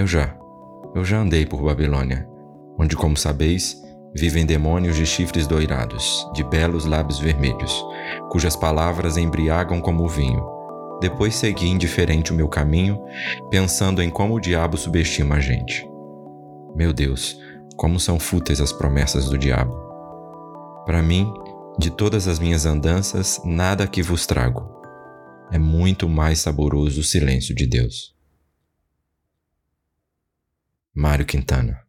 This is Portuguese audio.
Eu já, eu já andei por Babilônia, onde, como sabeis, vivem demônios de chifres doirados, de belos lábios vermelhos, cujas palavras embriagam como o vinho. Depois segui indiferente o meu caminho, pensando em como o diabo subestima a gente. Meu Deus, como são fúteis as promessas do diabo. Para mim, de todas as minhas andanças, nada que vos trago. É muito mais saboroso o silêncio de Deus. Mário Quintana